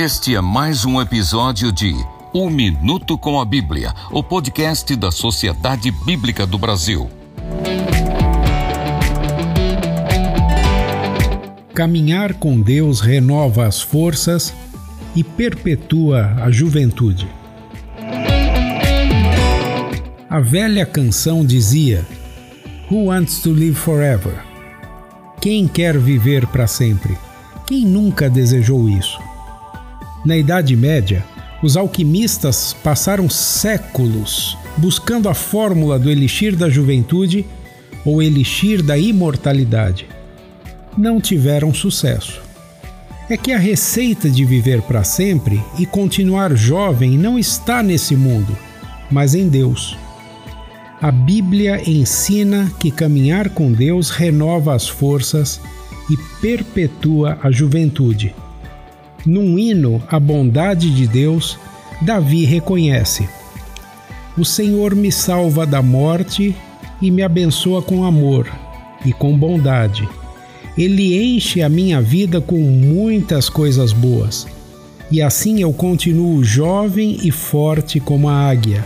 Este é mais um episódio de Um Minuto com a Bíblia, o podcast da Sociedade Bíblica do Brasil. Caminhar com Deus renova as forças e perpetua a juventude. A velha canção dizia: Who wants to live forever? Quem quer viver para sempre? Quem nunca desejou isso? Na Idade Média, os alquimistas passaram séculos buscando a fórmula do elixir da juventude ou elixir da imortalidade. Não tiveram sucesso. É que a receita de viver para sempre e continuar jovem não está nesse mundo, mas em Deus. A Bíblia ensina que caminhar com Deus renova as forças e perpetua a juventude. Num hino à bondade de Deus, Davi reconhece: O Senhor me salva da morte e me abençoa com amor e com bondade. Ele enche a minha vida com muitas coisas boas. E assim eu continuo jovem e forte como a águia.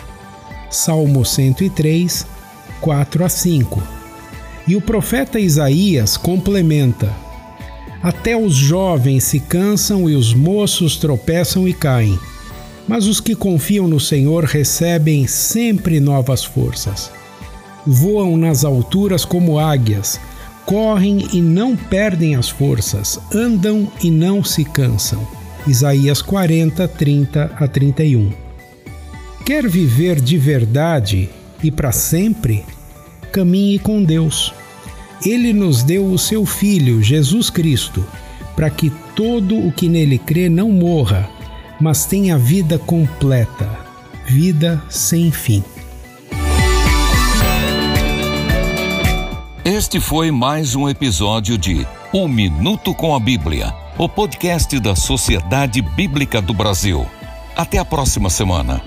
Salmo 103, 4 a 5. E o profeta Isaías complementa: até os jovens se cansam e os moços tropeçam e caem. Mas os que confiam no Senhor recebem sempre novas forças. Voam nas alturas como águias, correm e não perdem as forças, andam e não se cansam. Isaías 40, 30 a 31. Quer viver de verdade e para sempre? Caminhe com Deus. Ele nos deu o seu Filho, Jesus Cristo, para que todo o que nele crê não morra, mas tenha vida completa, vida sem fim. Este foi mais um episódio de Um Minuto com a Bíblia, o podcast da Sociedade Bíblica do Brasil. Até a próxima semana.